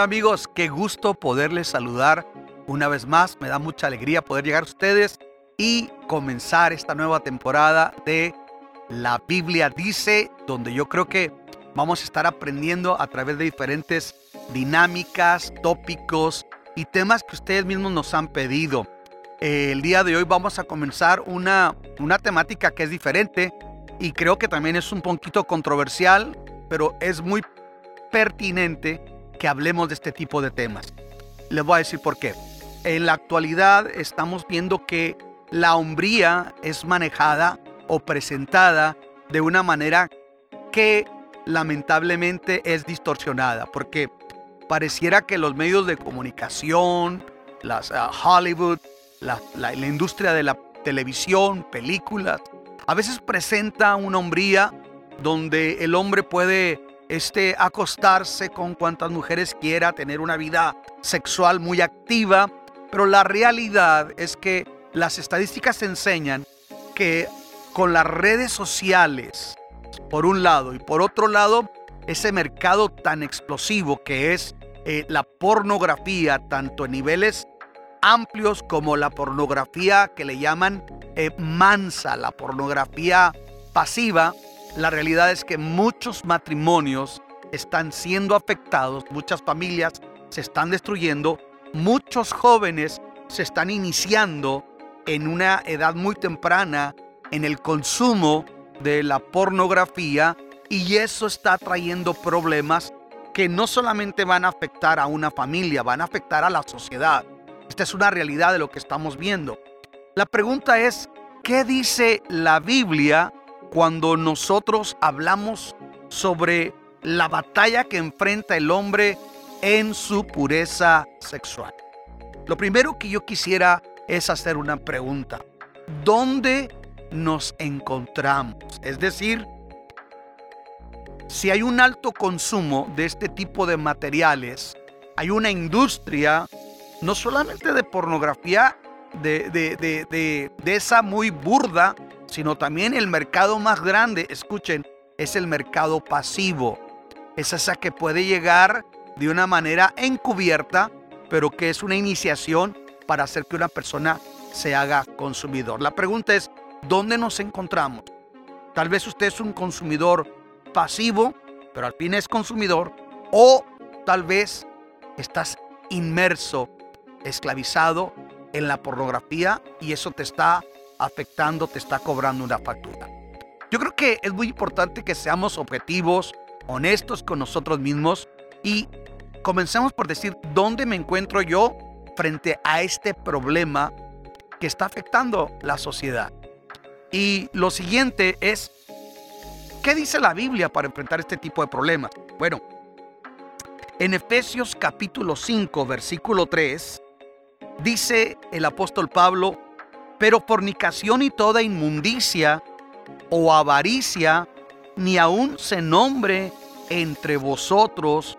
Amigos, qué gusto poderles saludar una vez más. Me da mucha alegría poder llegar a ustedes y comenzar esta nueva temporada de La Biblia dice, donde yo creo que vamos a estar aprendiendo a través de diferentes dinámicas, tópicos y temas que ustedes mismos nos han pedido. El día de hoy vamos a comenzar una, una temática que es diferente y creo que también es un poquito controversial, pero es muy pertinente que hablemos de este tipo de temas. Les voy a decir por qué. En la actualidad estamos viendo que la hombría es manejada o presentada de una manera que lamentablemente es distorsionada, porque pareciera que los medios de comunicación, las ah, Hollywood, la, la, industria de la televisión, películas, a veces presenta una hombría donde el hombre puede este, acostarse con cuantas mujeres quiera, tener una vida sexual muy activa, pero la realidad es que las estadísticas enseñan que con las redes sociales, por un lado, y por otro lado, ese mercado tan explosivo que es eh, la pornografía, tanto en niveles amplios como la pornografía que le llaman eh, mansa, la pornografía pasiva, la realidad es que muchos matrimonios están siendo afectados, muchas familias se están destruyendo, muchos jóvenes se están iniciando en una edad muy temprana en el consumo de la pornografía y eso está trayendo problemas que no solamente van a afectar a una familia, van a afectar a la sociedad. Esta es una realidad de lo que estamos viendo. La pregunta es, ¿qué dice la Biblia cuando nosotros hablamos sobre la batalla que enfrenta el hombre en su pureza sexual. Lo primero que yo quisiera es hacer una pregunta. ¿Dónde nos encontramos? Es decir, si hay un alto consumo de este tipo de materiales, hay una industria no solamente de pornografía, de, de, esa muy burda, sino también el mercado más grande, escuchen, es el mercado pasivo. Es esa que puede llegar de una manera encubierta, pero que es una iniciación para hacer que una persona se haga consumidor. La pregunta es, ¿dónde nos encontramos? Tal vez usted es un consumidor pasivo, pero al fin es consumidor, o tal vez estás inmerso, esclavizado en la pornografía y eso te está afectando, te está cobrando una factura. Yo creo que es muy importante que seamos objetivos, honestos con nosotros mismos y comencemos por decir dónde me encuentro yo frente a este problema que está afectando la sociedad. Y lo siguiente es, ¿qué dice la Biblia para enfrentar este tipo de problemas? Bueno, en Efesios capítulo 5, versículo 3, dice el apóstol Pablo, pero fornicación y toda inmundicia o avaricia, ni aun se nombre entre vosotros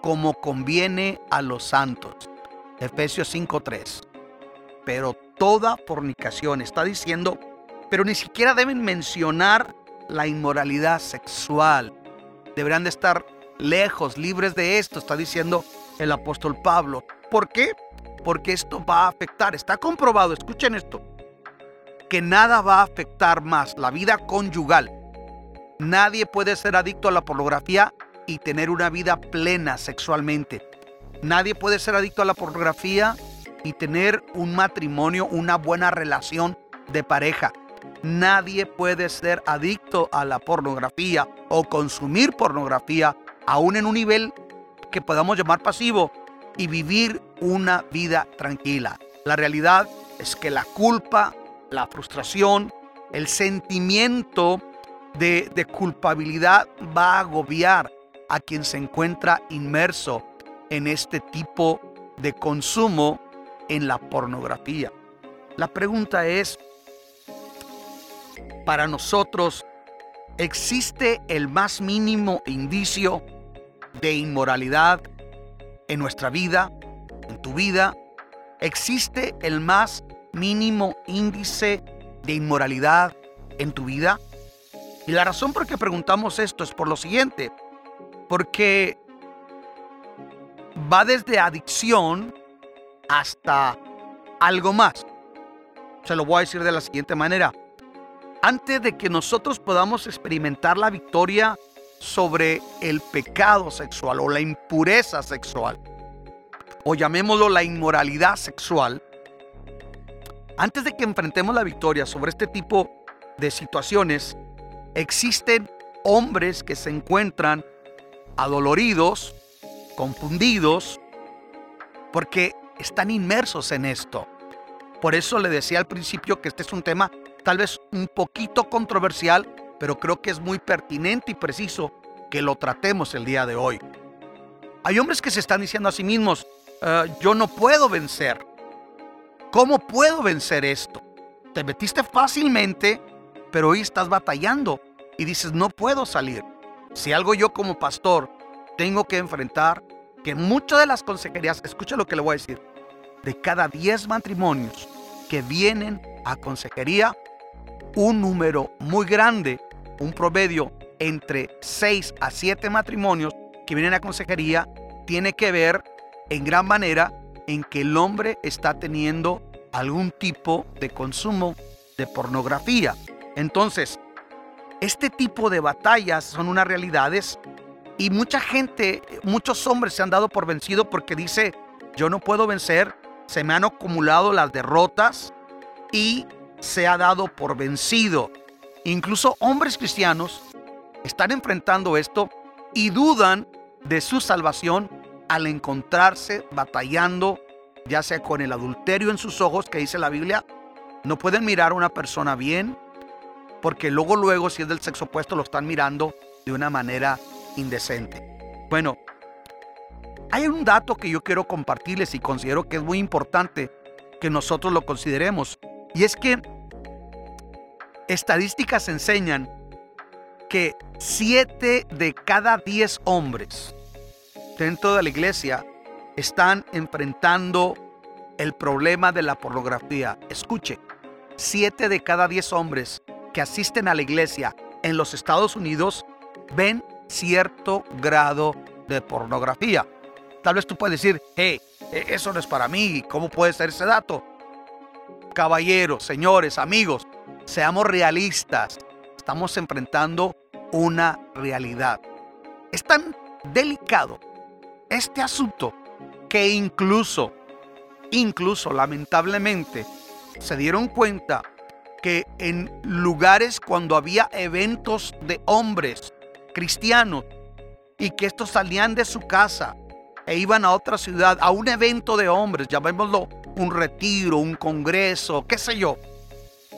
como conviene a los santos. Efesios 5:3. Pero toda fornicación está diciendo, pero ni siquiera deben mencionar la inmoralidad sexual. Deberán de estar lejos, libres de esto, está diciendo el apóstol Pablo. ¿Por qué? Porque esto va a afectar, está comprobado, escuchen esto, que nada va a afectar más la vida conyugal. Nadie puede ser adicto a la pornografía y tener una vida plena sexualmente. Nadie puede ser adicto a la pornografía y tener un matrimonio, una buena relación de pareja. Nadie puede ser adicto a la pornografía o consumir pornografía aún en un nivel que podamos llamar pasivo y vivir una vida tranquila. La realidad es que la culpa, la frustración, el sentimiento de, de, culpabilidad va a agobiar a quien se encuentra inmerso en este tipo de consumo en la pornografía. La pregunta es, para nosotros, ¿existe el más mínimo indicio de inmoralidad en nuestra vida, en tu vida? ¿Existe el más mínimo índice de inmoralidad en tu vida? Y la razón por que preguntamos esto es por lo siguiente, porque va desde adicción hasta algo más. Se lo voy a decir de la siguiente manera. Antes de que nosotros podamos experimentar la victoria sobre el pecado sexual o la impureza sexual, o llamémoslo la inmoralidad sexual, antes de que enfrentemos la victoria sobre este tipo de situaciones, existen hombres que se encuentran adoloridos, confundidos, porque están inmersos en esto. Por eso le decía al principio que este es un tema tal vez un poquito controversial, pero creo que es muy pertinente y preciso que lo tratemos el día de hoy. Hay hombres que se están diciendo a sí mismos, eh, yo no puedo vencer. ¿Cómo puedo vencer esto? Te metiste fácilmente, pero hoy estás batallando y dices, no puedo salir. Si algo yo como pastor tengo que enfrentar, que muchas de las consejerías, escucha lo que le voy a decir, de cada 10 matrimonios que vienen a consejería, un número muy grande, un promedio entre 6 a 7 matrimonios que vienen a consejería, tiene que ver en gran manera en que el hombre está teniendo algún tipo de consumo de pornografía. Entonces, este tipo de batallas son unas realidades y mucha gente, muchos hombres se han dado por vencido porque dice, yo no puedo vencer, se me han acumulado las derrotas y se ha dado por vencido. Incluso hombres cristianos están enfrentando esto y dudan de su salvación al encontrarse batallando, ya sea con el adulterio en sus ojos, que dice la Biblia, no pueden mirar a una persona bien, porque luego, luego, si es del sexo opuesto, lo están mirando de una manera indecente. Bueno, hay un dato que yo quiero compartirles y considero que es muy importante que nosotros lo consideremos. Y es que estadísticas enseñan que 7 de cada 10 hombres dentro de la iglesia están enfrentando el problema de la pornografía. Escuche, 7 de cada 10 hombres que asisten a la iglesia en los Estados Unidos ven cierto grado de pornografía. Tal vez tú puedes decir, hey, e, eso no es para mí, ¿cómo puede ser ese dato? Caballeros, señores, amigos, seamos realistas. Estamos enfrentando una realidad. Es tan delicado este asunto que incluso, incluso lamentablemente, se dieron cuenta que en lugares cuando había eventos de hombres cristianos y que estos salían de su casa e iban a otra ciudad, a un evento de hombres, llamémoslo un retiro, un congreso, qué sé yo,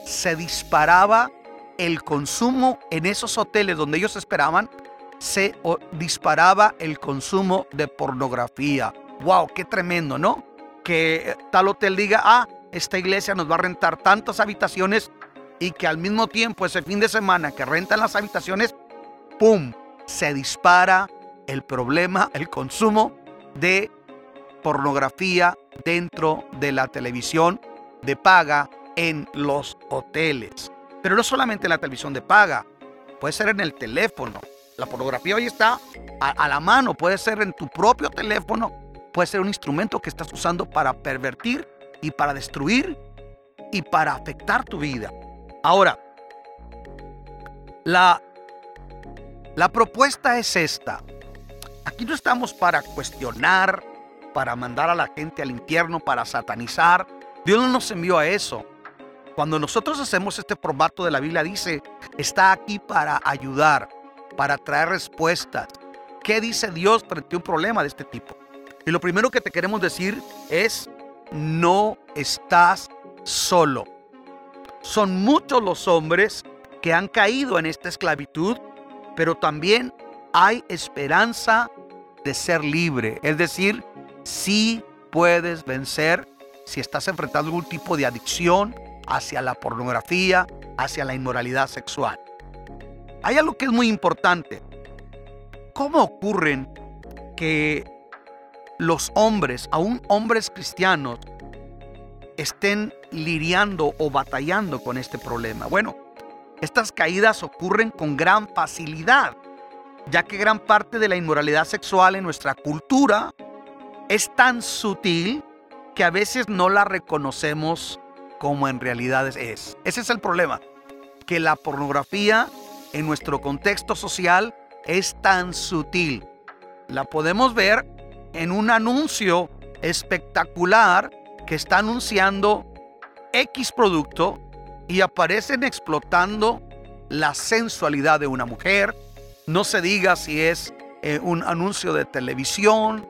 se disparaba el consumo en esos hoteles donde ellos esperaban, se disparaba el consumo de pornografía. ¡Wow! ¡Qué tremendo, ¿no? Que tal hotel diga, ah, esta iglesia nos va a rentar tantas habitaciones y que al mismo tiempo ese fin de semana que rentan las habitaciones, ¡pum! Se dispara el problema, el consumo de pornografía dentro de la televisión de paga en los hoteles. Pero no solamente en la televisión de paga, puede ser en el teléfono. La pornografía hoy está a, la mano, puede ser en tu propio teléfono, puede ser un instrumento que estás usando para pervertir y para destruir y para afectar tu vida. Ahora, la, la propuesta es esta. Aquí no estamos para cuestionar, para mandar a la gente al infierno, para satanizar. Dios no nos envió a eso. Cuando nosotros hacemos este formato de la Biblia, dice, está aquí para ayudar, para traer respuestas. ¿Qué dice Dios frente a un problema de este tipo? Y lo primero que te queremos decir es, no estás solo. Son muchos los hombres que han caído en esta esclavitud, pero también hay esperanza de ser libre. Es decir, si puedes vencer si estás enfrentando algún tipo de adicción, hacia la pornografía, hacia la inmoralidad sexual. Hay algo que es muy importante. ¿Cómo ocurren que los hombres, aún hombres cristianos, estén lidiando o batallando con este problema? Bueno, estas caídas ocurren con gran facilidad, ya que gran parte de la inmoralidad sexual en nuestra cultura es tan sutil que a veces no la reconocemos como en realidad es. Ese es el problema, que la pornografía en nuestro contexto social es tan sutil. La podemos ver en un anuncio espectacular que está anunciando X producto y aparecen explotando la sensualidad de una mujer. No se diga si es eh, un anuncio de televisión,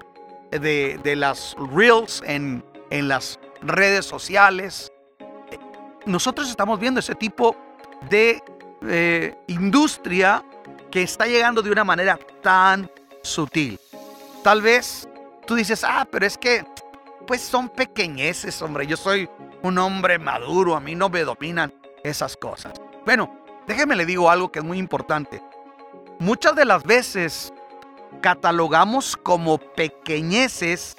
de, de las reels en, en las redes sociales. Nosotros estamos viendo ese tipo de industria que está llegando de una manera tan sutil. Tal vez tú dices, ah, pero es que, pues son pequeñeces, hombre. Yo soy un hombre maduro, a mí no me dominan esas cosas. Bueno, déjeme le digo algo que es muy importante. Muchas de las veces catalogamos como pequeñeces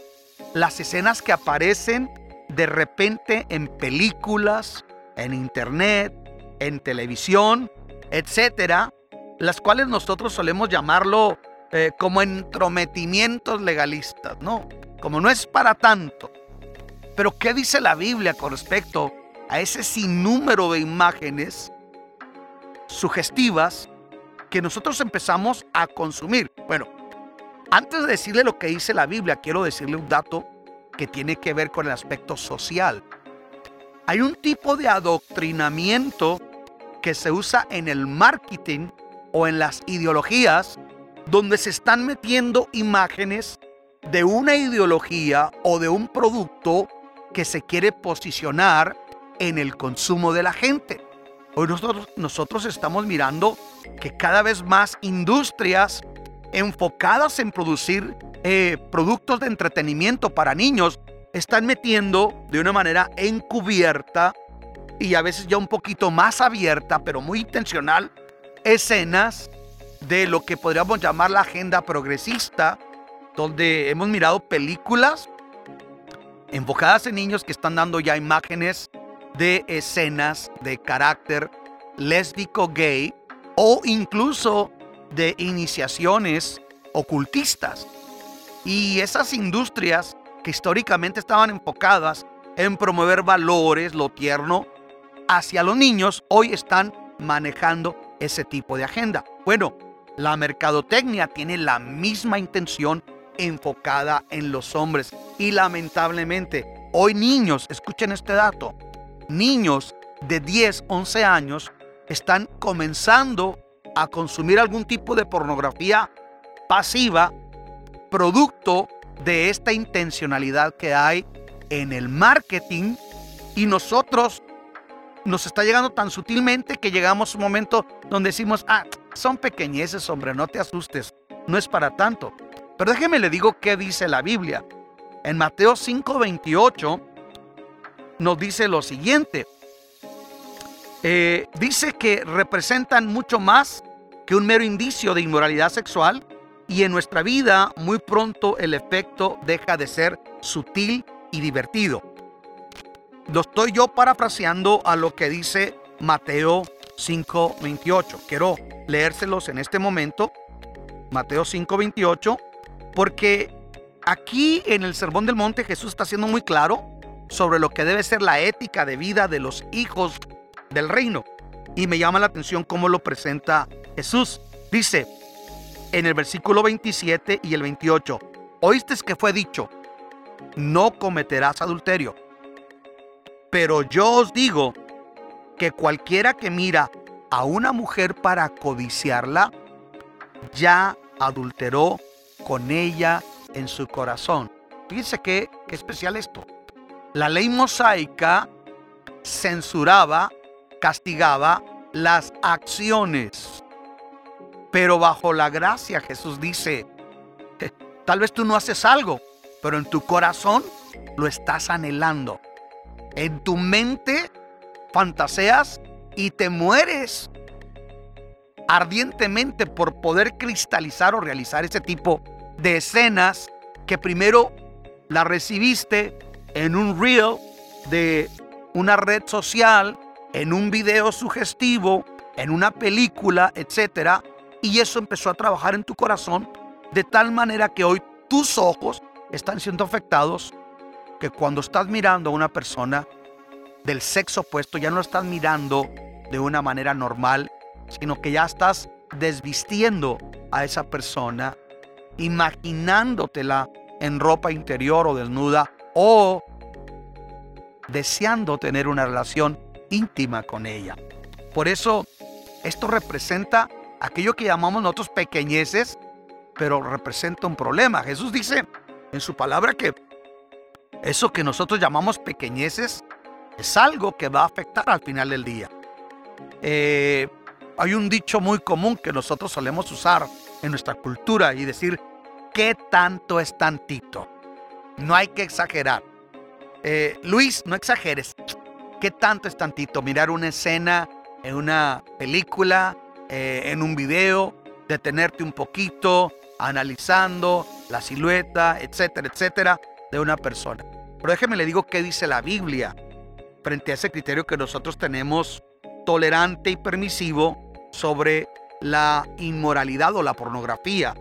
las escenas que aparecen de repente en películas, en internet, en televisión, etcétera, las cuales nosotros solemos llamarlo eh, como entrometimientos legalistas, ¿no? Como no es para tanto. Pero ¿qué dice la Biblia con respecto a ese sinnúmero de imágenes sugestivas que nosotros empezamos a consumir? Bueno, antes de decirle lo que dice la Biblia, quiero decirle un dato que tiene que ver con el aspecto social. Hay un tipo de adoctrinamiento que se usa en el marketing o en las ideologías donde se están metiendo imágenes de una ideología o de un producto que se quiere posicionar en el consumo de la gente. Hoy nosotros, nosotros estamos mirando que cada vez más industrias enfocadas en producir eh, productos de entretenimiento para niños están metiendo de una manera encubierta y a veces ya un poquito más abierta, pero muy intencional, escenas de lo que podríamos llamar la agenda progresista, donde hemos mirado películas enfocadas en niños que están dando ya imágenes de escenas de carácter lésbico gay o incluso de iniciaciones ocultistas. Y esas industrias que históricamente estaban enfocadas en promover valores, lo tierno, hacia los niños, hoy están manejando ese tipo de agenda. Bueno, la mercadotecnia tiene la misma intención enfocada en los hombres. Y lamentablemente, hoy niños, escuchen este dato, niños de 10, 11 años están comenzando a consumir algún tipo de pornografía pasiva, producto de esta intencionalidad que hay en el marketing y nosotros nos está llegando tan sutilmente que llegamos a un momento donde decimos, ah, son pequeñeces, hombre, no te asustes, no es para tanto. Pero déjeme le digo qué dice la Biblia. En Mateo 5:28 nos dice lo siguiente. Eh, dice que representan mucho más que un mero indicio de inmoralidad sexual y en nuestra vida muy pronto el efecto deja de ser sutil y divertido. Lo estoy yo parafraseando a lo que dice Mateo 5:28. Quiero leérselos en este momento. Mateo 5:28, porque aquí en el Sermón del Monte Jesús está siendo muy claro sobre lo que debe ser la ética de vida de los hijos del reino. Y me llama la atención cómo lo presenta Jesús. Dice en el versículo 27 y el 28, oíste que fue dicho, no cometerás adulterio. Pero yo os digo que cualquiera que mira a una mujer para codiciarla, ya adulteró con ella en su corazón. Fíjense qué, qué especial esto. La ley mosaica censuraba, castigaba las acciones. Pero bajo la gracia Jesús dice, tal vez tú no haces algo, pero en tu corazón lo estás anhelando. En tu mente fantaseas y te mueres ardientemente por poder cristalizar o realizar ese tipo de escenas que primero la recibiste en un reel de una red social, en un video sugestivo, en una película, etcétera, y eso empezó a trabajar en tu corazón de tal manera que hoy tus ojos están siendo afectados que cuando estás mirando a una persona del sexo opuesto ya no estás mirando de una manera normal, sino que ya estás desvistiendo a esa persona, imaginándotela en ropa interior o desnuda o deseando tener una relación íntima con ella. Por eso esto representa aquello que llamamos nosotros pequeñeces, pero representa un problema. Jesús dice en su palabra que eso que nosotros llamamos pequeñeces es algo que va a afectar al final del día. Eh, hay un dicho muy común que nosotros solemos usar en nuestra cultura y decir, ¿qué tanto es tantito? No hay que exagerar. Eh, Luis, no exageres. ¿Qué tanto es tantito? Mirar una escena en una película, eh, en un video, detenerte un poquito, analizando la silueta, etcétera, etcétera, de una persona. Pero déjeme le digo qué dice la Biblia frente a ese criterio que nosotros tenemos tolerante y permisivo sobre la inmoralidad o la pornografía.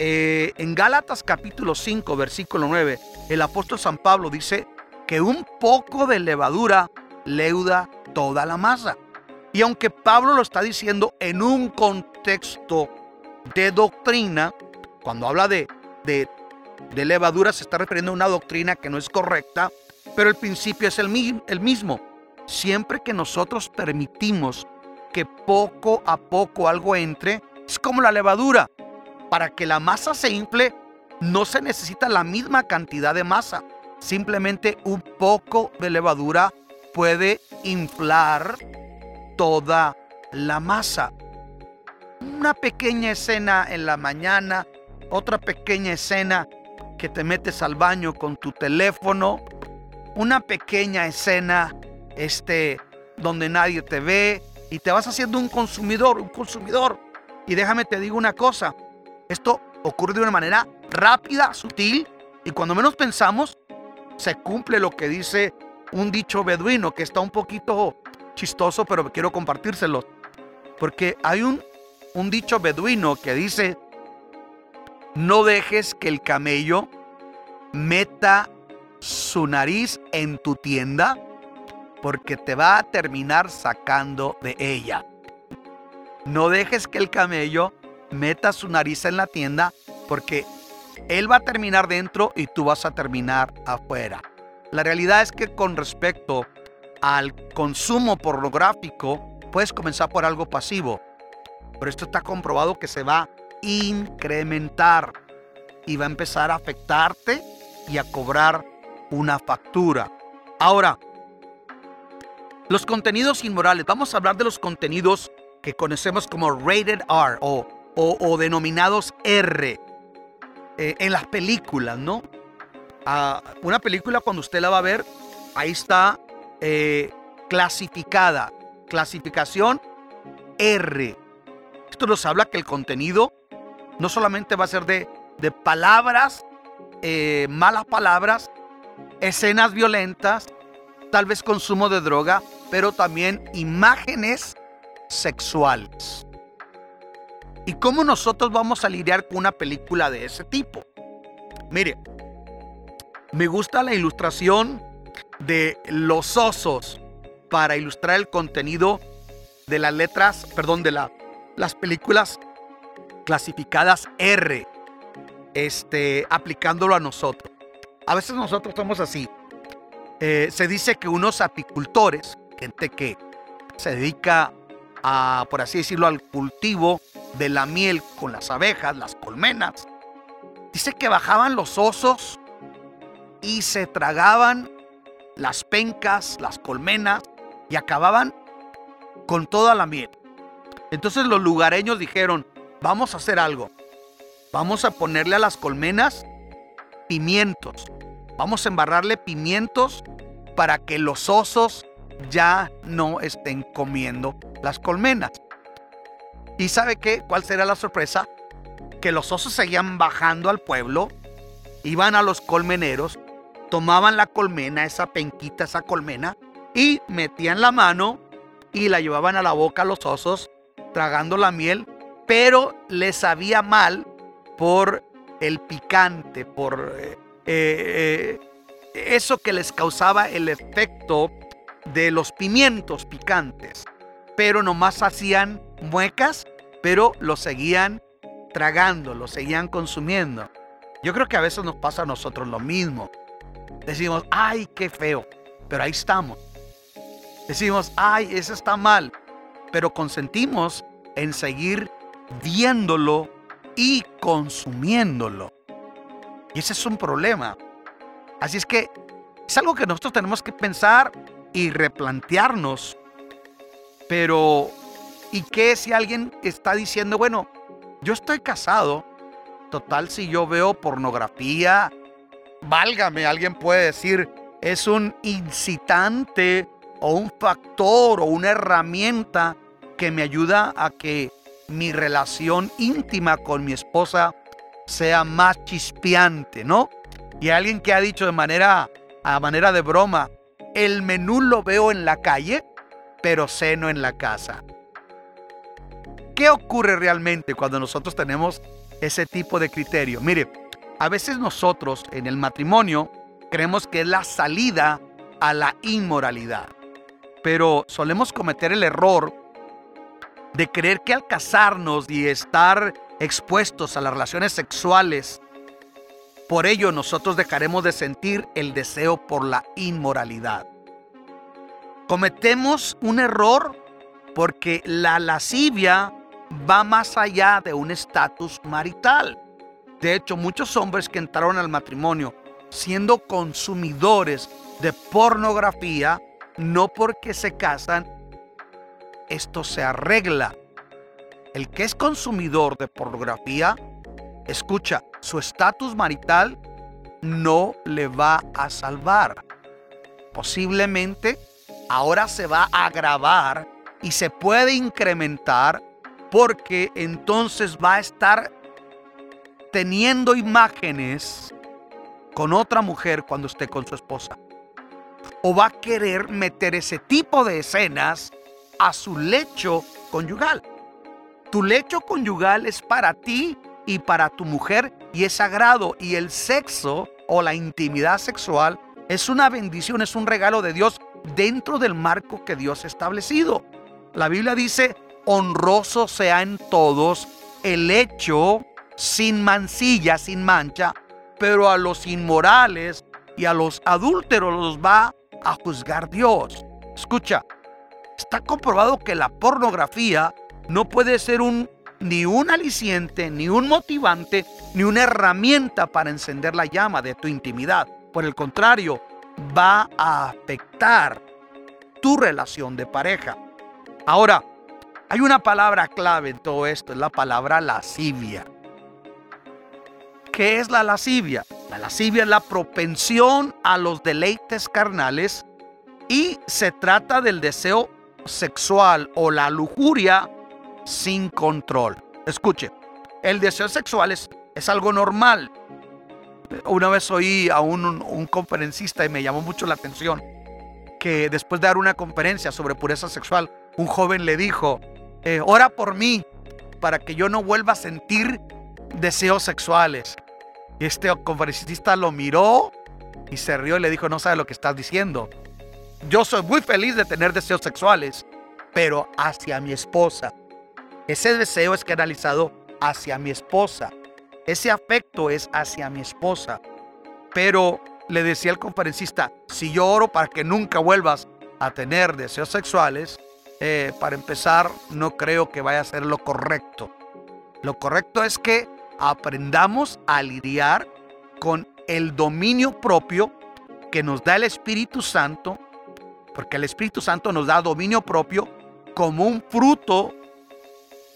Eh, en Gálatas capítulo 5, versículo 9, el apóstol San Pablo dice que un poco de levadura leuda toda la masa. Y aunque Pablo lo está diciendo en un contexto de doctrina, cuando habla de, de, de levadura se está refiriendo a una doctrina que no es correcta, pero el principio es el, mismo. Siempre que nosotros permitimos que poco a poco algo entre, es como la levadura. Para que la masa se infle, no se necesita la misma cantidad de masa. Simplemente un poco de levadura puede inflar toda la masa. Una pequeña escena en la mañana, otra pequeña escena que te metes al baño con tu teléfono, una pequeña escena este donde nadie te ve y te vas haciendo un consumidor, un consumidor. Y déjame te digo una cosa, esto ocurre de una manera rápida, sutil y cuando menos pensamos se cumple lo que dice un dicho beduino que está un poquito chistoso, pero quiero compartírselo. Porque hay un, un dicho beduino que dice, no dejes que el camello meta su nariz en tu tienda porque te va a terminar sacando de ella. No dejes que el camello meta su nariz en la tienda porque él va a terminar dentro y tú vas a terminar afuera. La realidad es que con respecto al consumo pornográfico, puedes comenzar por algo pasivo. Pero esto está comprobado que se va incrementar y va a empezar a afectarte y a cobrar una factura. Ahora, los contenidos inmorales. Vamos a hablar de los contenidos que conocemos como rated R o, denominados R eh, en las películas, ¿no? Ah, una película cuando usted la va a ver, ahí está eh, clasificada. Clasificación R. Esto nos habla que el contenido no solamente va a ser de, de palabras, eh, malas palabras, escenas violentas, tal vez consumo de droga, pero también imágenes sexuales. ¿Y cómo nosotros vamos a lidiar con una película de ese tipo? Mire, me gusta la ilustración de los osos para ilustrar el contenido de las letras, perdón, de la, las películas clasificadas R, este, aplicándolo a nosotros. A veces nosotros somos así. Eh, se dice que unos apicultores, gente que se dedica a, por así decirlo, al cultivo de la miel con las abejas, las colmenas, dice que bajaban los osos y se tragaban las pencas, las colmenas y acababan con toda la miel. Entonces los lugareños dijeron, vamos a hacer algo. Vamos a ponerle a las colmenas pimientos. Vamos a embarrarle pimientos para que los osos ya no estén comiendo las colmenas. ¿Y sabe qué? ¿Cuál será la sorpresa? Que los osos seguían bajando al pueblo, iban a los colmeneros, tomaban la colmena, esa penquita, esa colmena, y metían la mano y la llevaban a la boca a los osos, tragando la miel, pero les sabía mal por el picante, por, eh, eh, eso que les causaba el efecto de los pimientos picantes, pero nomás hacían muecas, pero lo seguían tragando, lo seguían consumiendo. Yo creo que a veces nos pasa a nosotros lo mismo. Decimos, ay, qué feo, pero ahí estamos. Decimos, ay, eso está mal, pero consentimos en seguir viéndolo y consumiéndolo. Y ese es un problema. Así es que es algo que nosotros tenemos que pensar y replantearnos. Pero, ¿y qué si alguien está diciendo, bueno, yo estoy casado, total si yo veo pornografía, válgame, alguien puede decir, es un incitante o un factor o una herramienta que me ayuda a que mi relación íntima con mi esposa sea más chispeante, ¿no? Y alguien que ha dicho de manera, a manera de broma, el menú lo veo en la calle, pero ceno en la casa. ¿Qué ocurre realmente cuando nosotros tenemos ese tipo de criterio? Mire, a veces nosotros en el matrimonio creemos que es la salida a la inmoralidad, pero solemos cometer el error de creer que al casarnos y estar expuestos a las relaciones sexuales por ello nosotros dejaremos de sentir el deseo por la inmoralidad. Cometemos un error porque la lascivia va más allá de un estatus marital. De hecho, muchos hombres que entraron al matrimonio siendo consumidores de pornografía, no porque se casan, esto se arregla. El que es consumidor de pornografía escucha, su estatus marital no le va a salvar. Posiblemente ahora se va a agravar y se puede incrementar porque entonces va a estar teniendo imágenes con otra mujer cuando esté con su esposa. O va a querer meter ese tipo de escenas a su lecho conyugal. Tu lecho conyugal es para ti y para tu mujer y es sagrado. Y el sexo o la intimidad sexual es una bendición, es un regalo de Dios dentro del marco que Dios ha establecido. La Biblia dice, honroso sea en todos el hecho sin mancilla, sin mancha, pero a los inmorales y a los adúlteros los va a juzgar Dios. Escucha, está comprobado que la pornografía no puede ser un ni un aliciente, ni un motivante, ni una herramienta para encender la llama de tu intimidad. Por el contrario, va a afectar tu relación de pareja. Ahora, hay una palabra clave en todo esto, es la palabra lascivia. ¿Qué es la lascivia? La lascivia es la propensión a los deleites carnales y se trata del deseo sexual o la lujuria sin control. Escuche, el deseo sexual es, es algo normal. Una vez oí a un, conferencista y me llamó mucho la atención que después de dar una conferencia sobre pureza sexual, un joven le dijo, eh, ora por mí para que yo no vuelva a sentir deseos sexuales. Y este conferencista lo miró y se rió y le dijo, no sabe lo que estás diciendo. Yo soy muy feliz de tener deseos sexuales, pero hacia mi esposa. Ese deseo es canalizado hacia mi esposa. Ese afecto es hacia mi esposa. Pero le decía al conferencista, si yo oro para que nunca vuelvas a tener deseos sexuales, eh, para empezar, no creo que vaya a ser lo correcto. Lo correcto es que aprendamos a lidiar con el dominio propio que nos da el Espíritu Santo, porque el Espíritu Santo nos da dominio propio como un fruto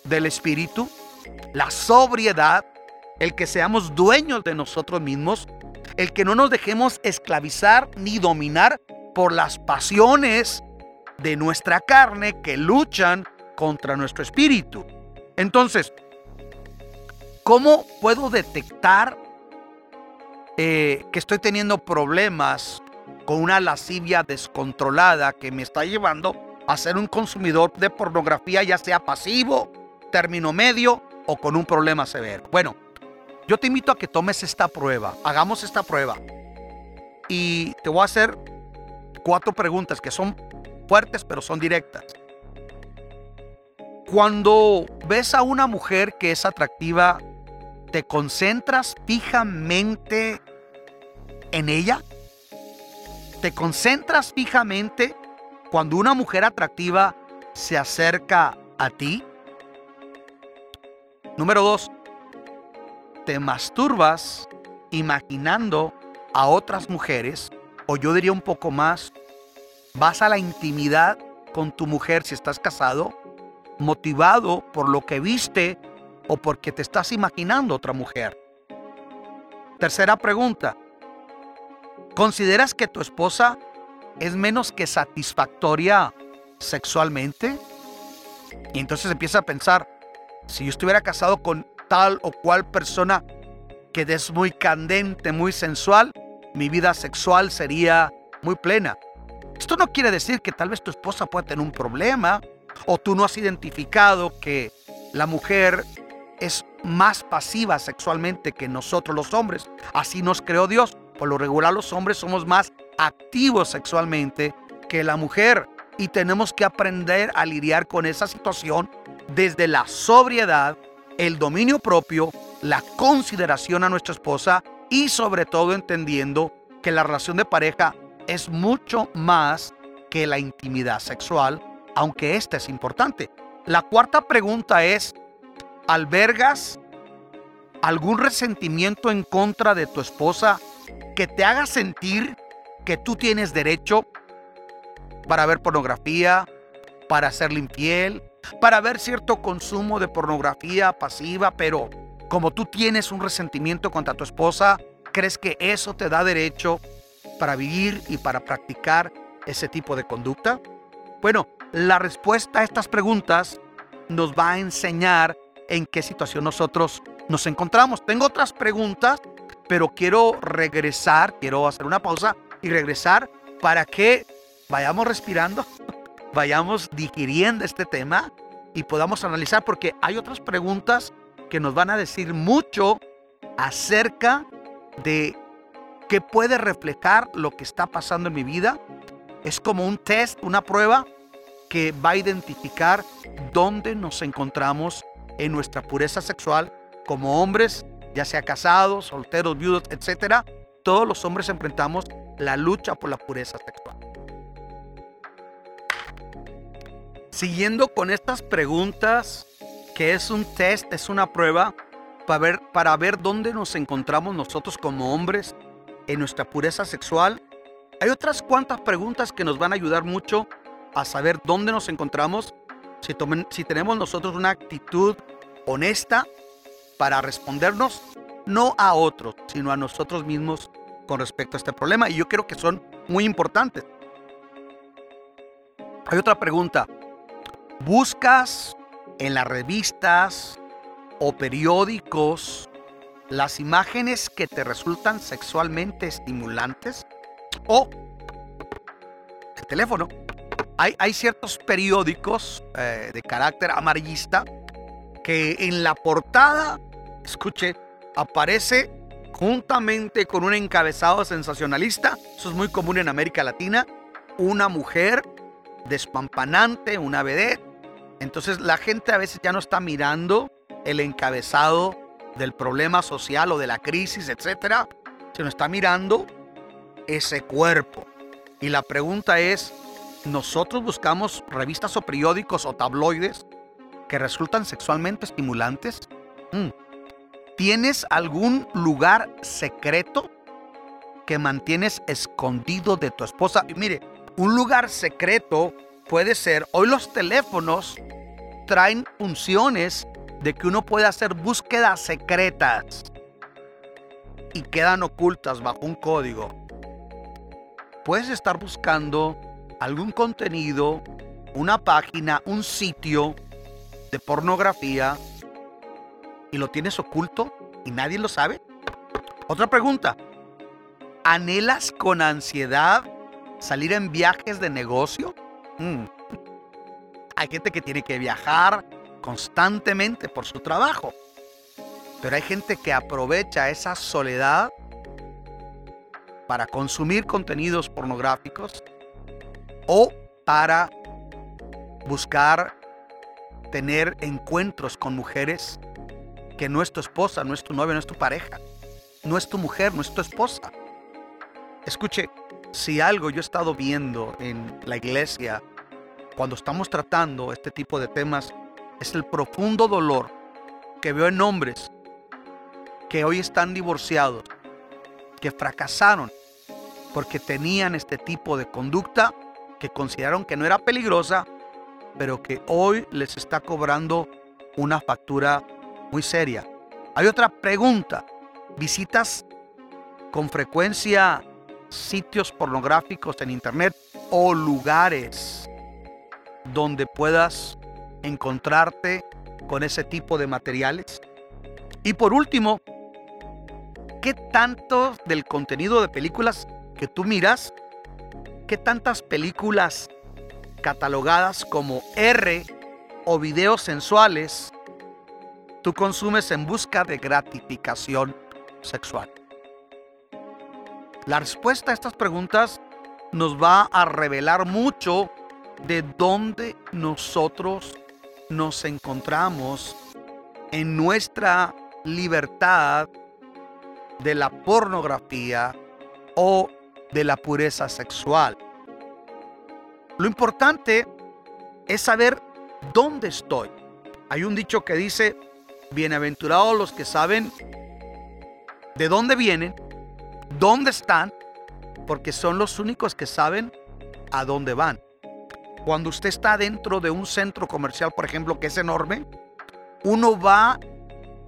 del Espíritu, la sobriedad, el que seamos dueños de nosotros mismos, el que no nos dejemos esclavizar ni dominar por las pasiones de nuestra carne que luchan contra nuestro espíritu. Entonces, ¿cómo puedo detectar eh, que estoy teniendo problemas con una lascivia descontrolada que me está llevando a ser un consumidor de pornografía, ya sea pasivo término medio o con un problema severo. Bueno, Yo te invito a que tomes esta prueba, hagamos esta prueba. Y te voy a hacer cuatro preguntas que son fuertes pero son directas. Cuando ves a una mujer que es atractiva, ¿te concentras fijamente en ella? ¿Te concentras fijamente cuando una mujer atractiva se acerca a ti? Número dos, ¿te masturbas imaginando a otras mujeres? O yo diría un poco más, ¿vas a la intimidad con tu mujer si estás casado? motivado por lo que viste o porque te estás imaginando otra mujer. Tercera pregunta. ¿Consideras que tu esposa es menos que satisfactoria sexualmente? Y entonces empieza a pensar, si yo estuviera casado con tal o cual persona que es muy candente, muy sensual, mi vida sexual sería muy plena. Esto no quiere decir que tal vez tu esposa pueda tener un problema o tú no has identificado que la mujer es más pasiva sexualmente que nosotros los hombres. Así nos creó Dios. Por lo regular los hombres somos más activos sexualmente que la mujer y tenemos que aprender a lidiar con esa situación desde la sobriedad, el dominio propio, la consideración a nuestra esposa y sobre todo entendiendo que la relación de pareja es mucho más que la intimidad sexual aunque esta es importante. La cuarta pregunta es, ¿albergas algún resentimiento en contra de tu esposa que te haga sentir que tú tienes derecho para ver pornografía, para ser infiel, para ver cierto consumo de pornografía pasiva, pero como tú tienes un resentimiento contra tu esposa, ¿crees que eso te da derecho para vivir y para practicar ese tipo de conducta? Bueno, la respuesta a estas preguntas nos va a enseñar en qué situación nosotros nos encontramos. Tengo otras preguntas, pero quiero regresar, quiero hacer una pausa y regresar para que vayamos respirando, vayamos digiriendo este tema y podamos analizar, porque hay otras preguntas que nos van a decir mucho acerca de qué puede reflejar lo que está pasando en mi vida. Es como un test, una prueba que va a identificar dónde nos encontramos en nuestra pureza sexual como hombres, ya sea casados, solteros, viudos, etcétera. Todos los hombres enfrentamos la lucha por la pureza sexual. Siguiendo con estas preguntas, que es un test, es una prueba para ver, para ver dónde nos encontramos nosotros como hombres en nuestra pureza sexual, hay otras cuantas preguntas que nos van a ayudar mucho a saber dónde nos encontramos, si, si tenemos nosotros una actitud honesta para respondernos no a otros, sino a nosotros mismos con respecto a este problema. Y yo creo que son muy importantes. Hay otra pregunta. ¿Buscas en las revistas o periódicos las imágenes que te resultan sexualmente estimulantes? O el teléfono hay, ciertos periódicos eh, de carácter amarillista que en la portada, escuche, aparece juntamente con un encabezado sensacionalista, eso es muy común en América Latina, una mujer despampanante, una vedette. Entonces la gente a veces ya no está mirando el encabezado del problema social o de la crisis, etcétera, sino está mirando ese cuerpo. Y la pregunta es, nosotros buscamos revistas o periódicos o tabloides que resultan sexualmente estimulantes. Mm. ¿Tienes algún lugar secreto que mantienes escondido de tu esposa? Y mire, un lugar secreto puede ser, hoy los teléfonos traen funciones de que uno puede hacer búsquedas secretas y quedan ocultas bajo un código. Puedes estar buscando algún contenido, una página, un sitio de pornografía y lo tienes oculto y nadie lo sabe? Otra pregunta. ¿Anhelas con ansiedad salir en viajes de negocio? Mm. Hay gente que tiene que viajar constantemente por su trabajo. Pero hay gente que aprovecha esa soledad para consumir contenidos pornográficos o para buscar tener encuentros con mujeres que no es tu esposa, no es tu novia, no es tu pareja, no es tu mujer, no es tu esposa. Escuche, si algo yo he estado viendo en la iglesia cuando estamos tratando este tipo de temas, es el profundo dolor que veo en hombres que hoy están divorciados, que fracasaron porque tenían este tipo de conducta que consideraron que no era peligrosa, pero que hoy les está cobrando una factura muy seria. Hay otra pregunta. ¿Visitas con frecuencia sitios pornográficos en internet o lugares donde puedas encontrarte con ese tipo de materiales? Y por último, ¿qué tanto del contenido de películas que tú miras, qué tantas películas catalogadas como R o videos sensuales tú consumes en busca de gratificación sexual? La respuesta a estas preguntas nos va a revelar mucho de dónde nosotros nos encontramos en nuestra libertad de la pornografía o de la pureza sexual. Lo importante es saber dónde estoy. Hay un dicho que dice, bienaventurados los que saben de dónde vienen, dónde están, porque son los únicos que saben a dónde van. Cuando usted está dentro de un centro comercial, por ejemplo, que es enorme, uno va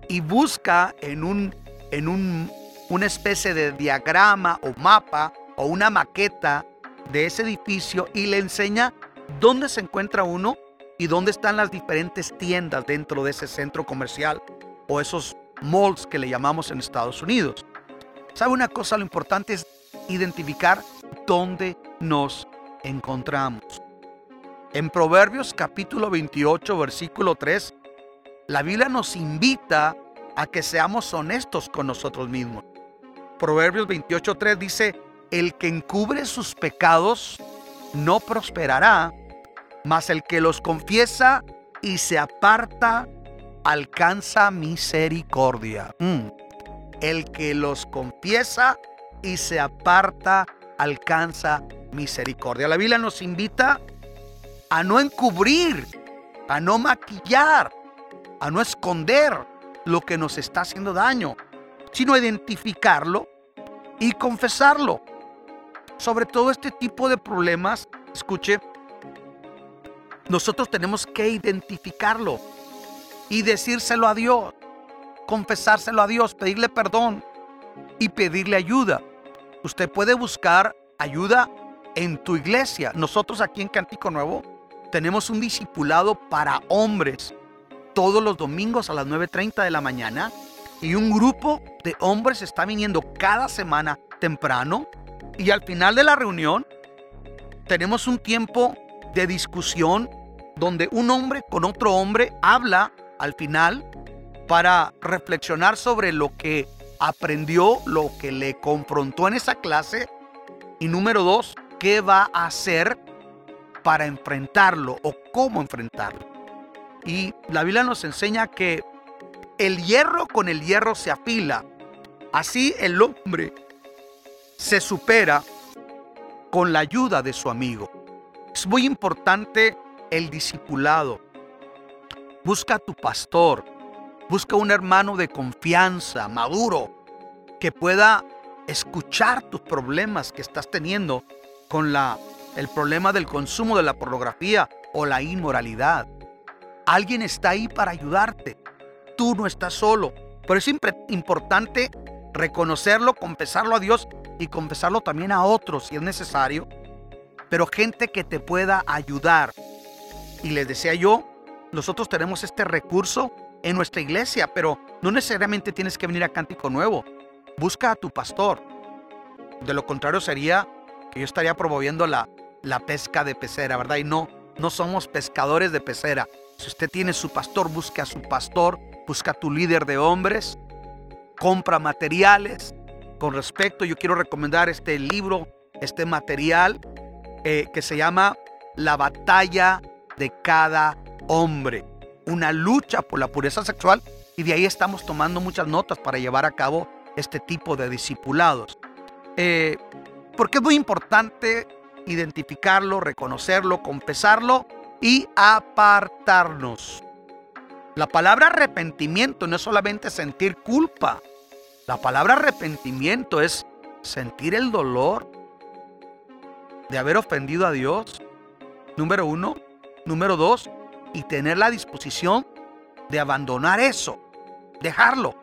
y busca en un en un, una especie de diagrama o mapa o una maqueta de ese edificio y le enseña dónde se encuentra uno y dónde están las diferentes tiendas dentro de ese centro comercial o esos malls que le llamamos en Estados Unidos. ¿Sabe una cosa? Lo importante es identificar dónde nos encontramos. En Proverbios capítulo 28, versículo 3, la Biblia nos invita a que seamos honestos con nosotros mismos. Proverbios 28, 3 dice, el que encubre sus pecados no prosperará, mas el que los confiesa y se aparta alcanza misericordia. Mm. El que los confiesa y se aparta alcanza misericordia. La Biblia nos invita a no encubrir, a no maquillar, a no esconder lo que nos está haciendo daño, sino identificarlo y confesarlo. Sobre todo este tipo de problemas, escuche, nosotros tenemos que identificarlo y decírselo a Dios, confesárselo a Dios, pedirle perdón y pedirle ayuda. Usted puede buscar ayuda en tu iglesia. Nosotros aquí en Cantico Nuevo tenemos un discipulado para hombres todos los domingos a las 9.30 de la mañana y un grupo de hombres está viniendo cada semana temprano y al final de la reunión tenemos un tiempo de discusión donde un hombre con otro hombre habla al final para reflexionar sobre lo que aprendió, lo que le confrontó en esa clase y número dos, qué va a hacer para enfrentarlo o cómo enfrentarlo. Y la Biblia nos enseña que el hierro con el hierro se afila. Así el hombre se supera con la ayuda de su amigo. Es muy importante el discipulado. Busca a tu pastor. Busca un hermano de confianza, maduro, que pueda escuchar tus problemas que estás teniendo con la, el problema del consumo de la pornografía o la inmoralidad. Alguien está ahí para ayudarte. Tú no estás solo. Pero es importante reconocerlo, confesarlo a Dios y confesarlo también a otros si es necesario. Pero gente que te pueda ayudar. Y les decía yo, nosotros tenemos este recurso en nuestra iglesia, pero no necesariamente tienes que venir a Cántico Nuevo. Busca a tu pastor. De lo contrario sería que yo estaría promoviendo la, la pesca de pecera, ¿verdad? Y no, no somos pescadores de pecera. Si usted tiene su pastor, busque a su pastor, busca a tu líder de hombres compra materiales. Con respecto, yo quiero recomendar este libro, este material eh, que se llama La batalla de cada hombre. Una lucha por la pureza sexual y de ahí estamos tomando muchas notas para llevar a cabo este tipo de discipulados. Eh, porque es muy importante identificarlo, reconocerlo, confesarlo y apartarnos. La palabra arrepentimiento no es solamente sentir culpa. La palabra arrepentimiento es sentir el dolor de haber ofendido a Dios. Número uno. Número dos. Y tener la disposición de abandonar eso. Dejarlo.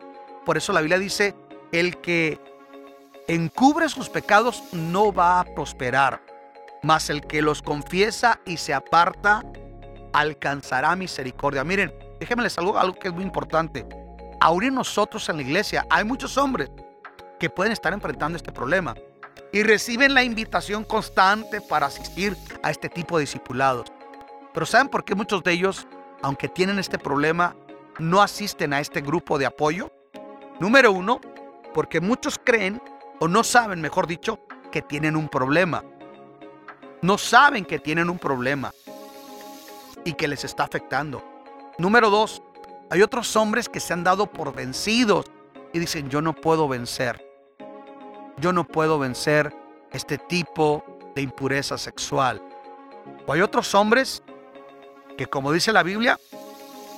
Por eso la Biblia dice, el que encubre sus pecados no va a prosperar, mas el que los confiesa y se aparta alcanzará misericordia. Miren, déjenme les algo, algo que es muy importante. Ahora nosotros en la iglesia hay muchos hombres que pueden estar enfrentando este problema y reciben la invitación constante para asistir a este tipo de discipulados. Pero ¿saben por qué muchos de ellos, aunque tienen este problema, no asisten a este grupo de apoyo? Número uno, porque muchos creen o no saben, mejor dicho, que tienen un problema. No saben que tienen un problema y que les está afectando. Número dos, hay otros hombres que se han dado por vencidos y dicen, yo no puedo vencer. Yo no puedo vencer este tipo de impureza sexual. O hay otros hombres que, como dice la Biblia,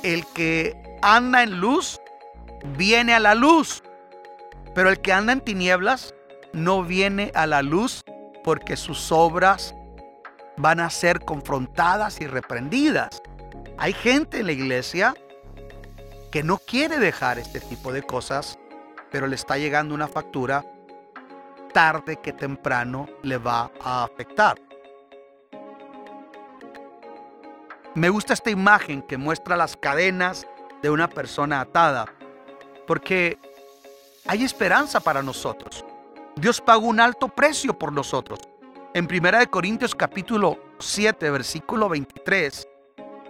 el que anda en luz, viene a la luz. Pero el que anda en tinieblas no viene a la luz porque sus obras van a ser confrontadas y reprendidas. Hay gente en la iglesia que no quiere dejar este tipo de cosas, pero le está llegando una factura tarde que temprano le va a afectar. Me gusta esta imagen que muestra las cadenas de una persona atada, porque hay esperanza para nosotros. Dios pagó un alto precio por nosotros. En 1 Corintios capítulo 7, versículo 23,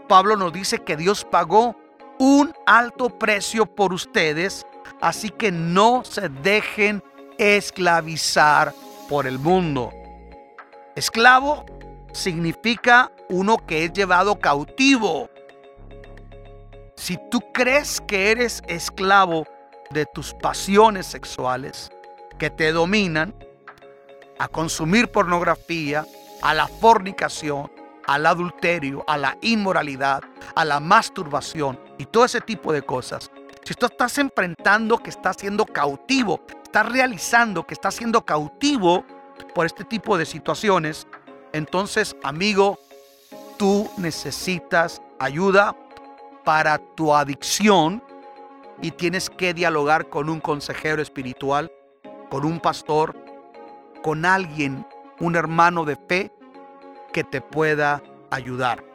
Pablo nos dice que Dios pagó un alto precio por ustedes, así que no se dejen esclavizar por el mundo. Esclavo significa uno que es llevado cautivo. Si tú crees que eres esclavo de tus pasiones sexuales que te dominan a consumir pornografía, a la fornicación, al adulterio, a la inmoralidad, a la masturbación y todo ese tipo de cosas. Si tú estás enfrentando que estás siendo cautivo, estás realizando que estás siendo cautivo por este tipo de situaciones, entonces, amigo, tú necesitas ayuda para tu adicción y tienes que dialogar con un consejero espiritual, con un pastor, con alguien, un hermano de fe que te pueda ayudar.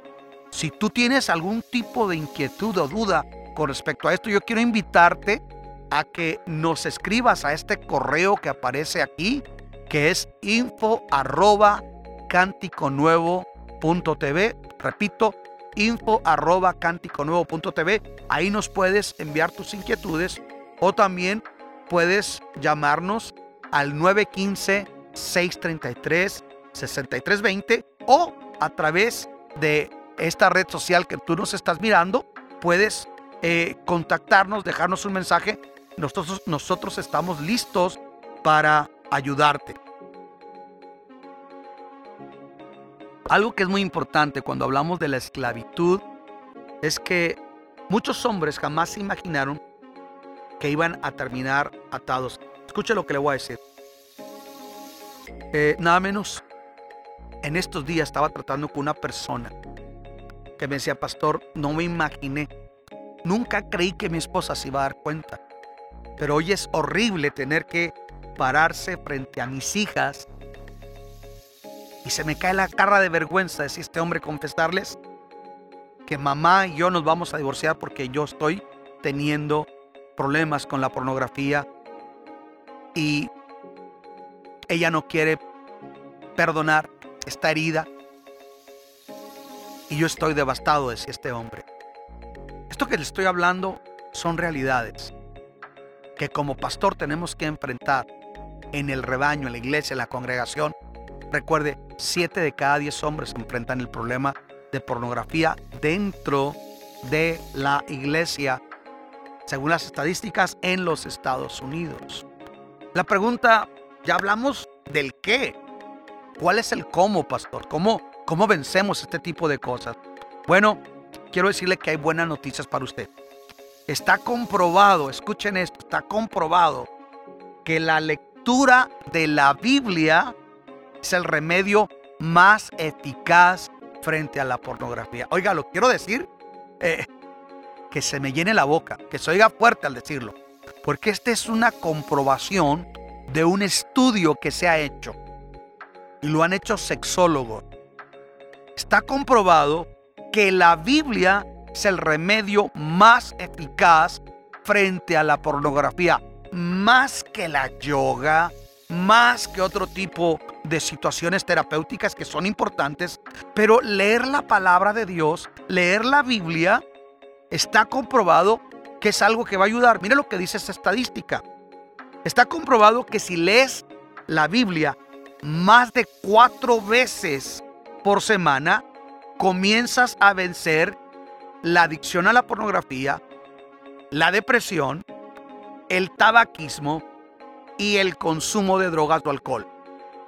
Si tú tienes algún tipo de inquietud o duda con respecto a esto, yo quiero invitarte a que nos escribas a este correo que aparece aquí, que es info arroba Repito, info arroba TV. Ahí nos puedes enviar tus inquietudes o también puedes llamarnos al 915-633-6320 o a través de esta red social que tú nos estás mirando, puedes eh, contactarnos, dejarnos un mensaje. Nosotros, nosotros estamos listos para ayudarte. Algo que es muy importante cuando hablamos de la esclavitud es que muchos hombres jamás se imaginaron que iban a terminar atados. Escuche lo que le voy a decir. Eh, nada menos, en estos días estaba tratando con una persona que me decía, pastor, no me imaginé, nunca creí que mi esposa se iba a dar cuenta, pero hoy es horrible tener que pararse frente a mis hijas y se me cae la cara de vergüenza decir este hombre confesarles que mamá y yo nos vamos a divorciar porque yo estoy teniendo problemas con la pornografía y ella no quiere perdonar, está herida. Y yo estoy devastado, decía este hombre. Esto que le estoy hablando son realidades. que como pastor tenemos que enfrentar en el rebaño, en la iglesia, en la congregación. Recuerde, siete de cada diez hombres enfrentan el problema de pornografía dentro de la iglesia, según las estadísticas en los Estados Unidos. La pregunta, ya hablamos del qué. ¿Cuál es el cómo, pastor? ¿Cómo, cómo vencemos este tipo de cosas? Bueno, quiero decirle que hay buenas noticias para usted. Está comprobado, escuchen esto, está comprobado que la lectura de la Biblia es el remedio más eficaz frente a la pornografía. Oiga, lo quiero decir eh, que se me llene la boca, que se oiga fuerte al decirlo, porque esta es una comprobación de un estudio que se ha hecho y lo han hecho sexólogos. Está comprobado que la Biblia es el remedio más eficaz frente a la pornografía, más que la yoga, más que otro tipo de situaciones terapéuticas que son importantes, pero leer la palabra de Dios, leer la Biblia, está comprobado que es algo que va a ayudar. Mire lo que dice esta estadística. Está comprobado que si lees la Biblia más de cuatro veces por semana, comienzas a vencer la adicción a la pornografía, la depresión, el tabaquismo y el consumo de drogas o alcohol.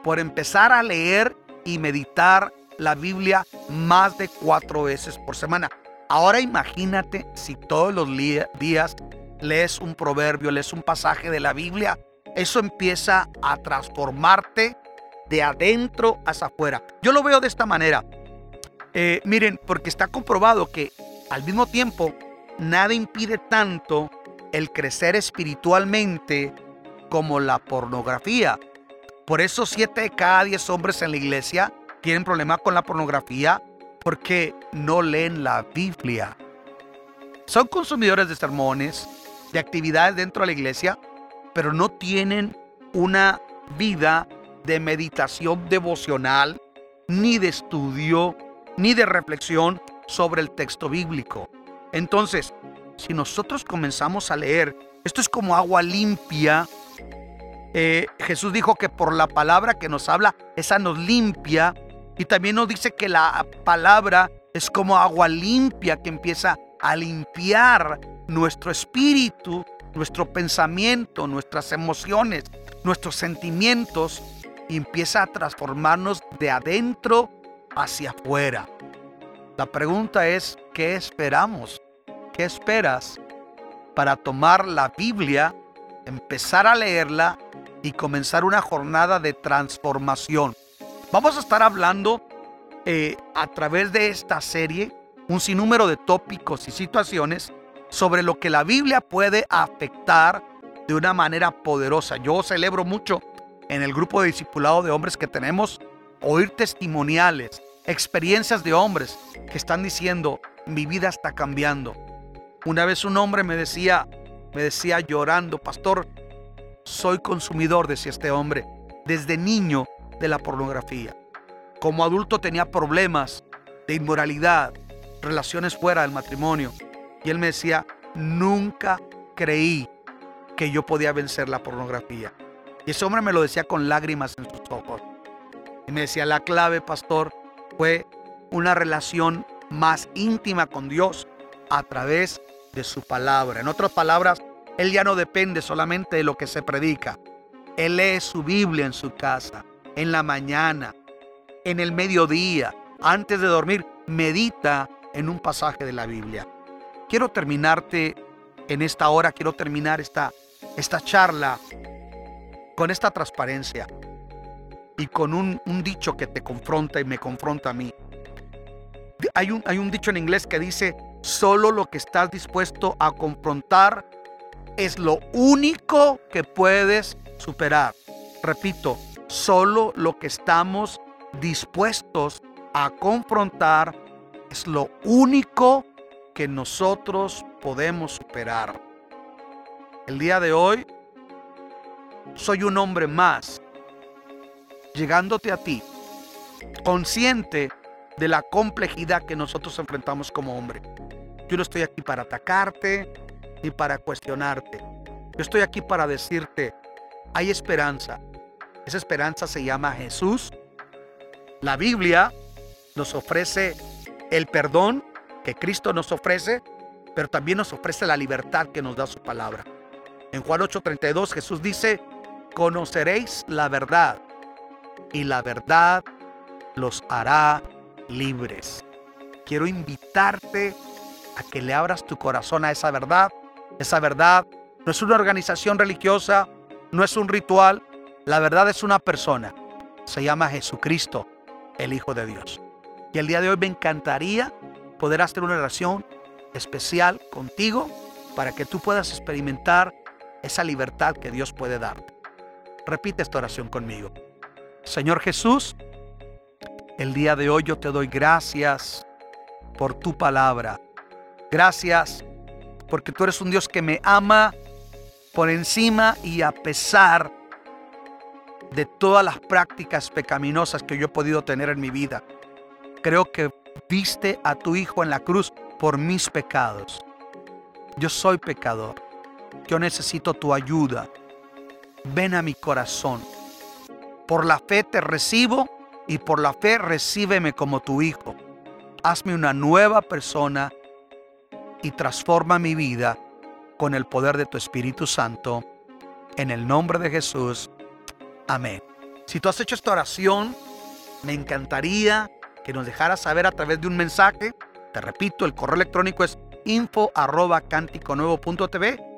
Por empezar a leer y meditar la Biblia más de cuatro veces por semana. Ahora imagínate si todos los días lees un proverbio, lees un pasaje de la Biblia, eso empieza a transformarte de adentro hacia afuera. Yo lo veo de esta manera. Eh, miren, porque está comprobado que al mismo tiempo nada impide tanto el crecer espiritualmente como la pornografía. Por eso siete de cada diez hombres en la iglesia tienen problemas con la pornografía porque no leen la Biblia. Son consumidores de sermones, de actividades dentro de la iglesia, pero no tienen una vida de meditación devocional, ni de estudio, ni de reflexión sobre el texto bíblico. Entonces, si nosotros comenzamos a leer, esto es como agua limpia. Eh, Jesús dijo que por la palabra que nos habla, esa nos limpia. Y también nos dice que la palabra es como agua limpia que empieza a limpiar nuestro espíritu, nuestro pensamiento, nuestras emociones, nuestros sentimientos empieza a transformarnos de adentro hacia afuera. La pregunta es, ¿qué esperamos? ¿Qué esperas para tomar la Biblia, empezar a leerla y comenzar una jornada de transformación? Vamos a estar hablando eh, a través de esta serie un sinnúmero de tópicos y situaciones sobre lo que la Biblia puede afectar de una manera poderosa. Yo celebro mucho en el grupo de discipulado de hombres que tenemos oír testimoniales, experiencias de hombres que están diciendo, mi vida está cambiando. Una vez un hombre me decía, me decía llorando, pastor, soy consumidor, decía este hombre, desde niño de la pornografía. Como adulto tenía problemas de inmoralidad, relaciones fuera del matrimonio. Y él me decía, nunca creí que yo podía vencer la pornografía. Y ese hombre me lo decía con lágrimas en sus ojos. Y me decía, la clave, pastor, fue una relación más íntima con Dios a través de su palabra. En otras palabras, él ya no depende solamente de lo que se predica. Él lee su Biblia en su casa, en la mañana, en el mediodía, antes de dormir, medita en un pasaje de la Biblia quiero terminarte en esta hora, quiero terminar esta, esta charla con esta transparencia y con un, dicho que te confronta y me confronta a mí. Hay un, hay un dicho en inglés que dice, solo lo que estás dispuesto a confrontar es lo único que puedes superar. Repito, solo lo que estamos dispuestos a confrontar es lo único que nosotros podemos superar. El día de hoy soy un hombre más, llegándote a ti, consciente de la complejidad que nosotros enfrentamos como hombre. Yo no estoy aquí para atacarte ni para cuestionarte. Yo estoy aquí para decirte, hay esperanza. Esa esperanza se llama Jesús. La Biblia nos ofrece el perdón que Cristo nos ofrece, pero también nos ofrece la libertad que nos da su palabra. En Juan 8:32 Jesús dice, conoceréis la verdad y la verdad los hará libres. Quiero invitarte a que le abras tu corazón a esa verdad. Esa verdad no es una organización religiosa, no es un ritual. La verdad es una persona. Se llama Jesucristo, el Hijo de Dios. Y el día de hoy me encantaría poder hacer una oración especial contigo para que tú puedas experimentar esa libertad que Dios puede darte. Repite esta oración conmigo. Señor Jesús, el día de hoy yo te doy gracias por tu palabra. Gracias porque tú eres un Dios que me ama por encima y a pesar de todas las prácticas pecaminosas que yo he podido tener en mi vida. Creo que viste a tu Hijo en la cruz por mis pecados. Yo soy pecador. Yo necesito tu ayuda. Ven a mi corazón. Por la fe te recibo y por la fe recíbeme como tu Hijo. Hazme una nueva persona y transforma mi vida con el poder de tu Espíritu Santo. En el nombre de Jesús. Amén. Si tú has hecho esta oración, me encantaría que nos dejaras saber a través de un mensaje. Te repito, el correo electrónico es info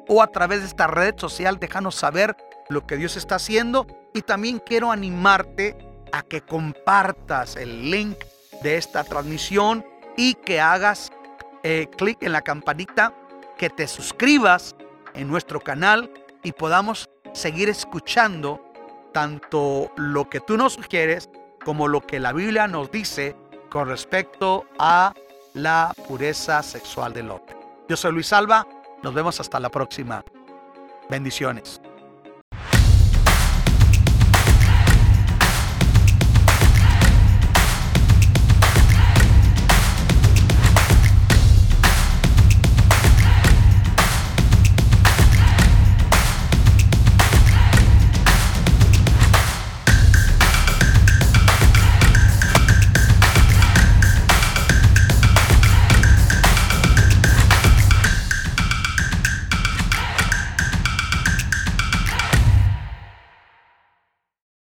o a través de esta red social déjanos saber lo que Dios está haciendo y también quiero animarte a que compartas el link de esta transmisión y que hagas eh, clic en la campanita, que te suscribas en nuestro canal y podamos seguir escuchando tanto lo que tú nos sugieres como lo que la Biblia nos dice con respecto a la pureza sexual del hombre. Yo soy Luis Alba, nos vemos hasta la próxima. Bendiciones.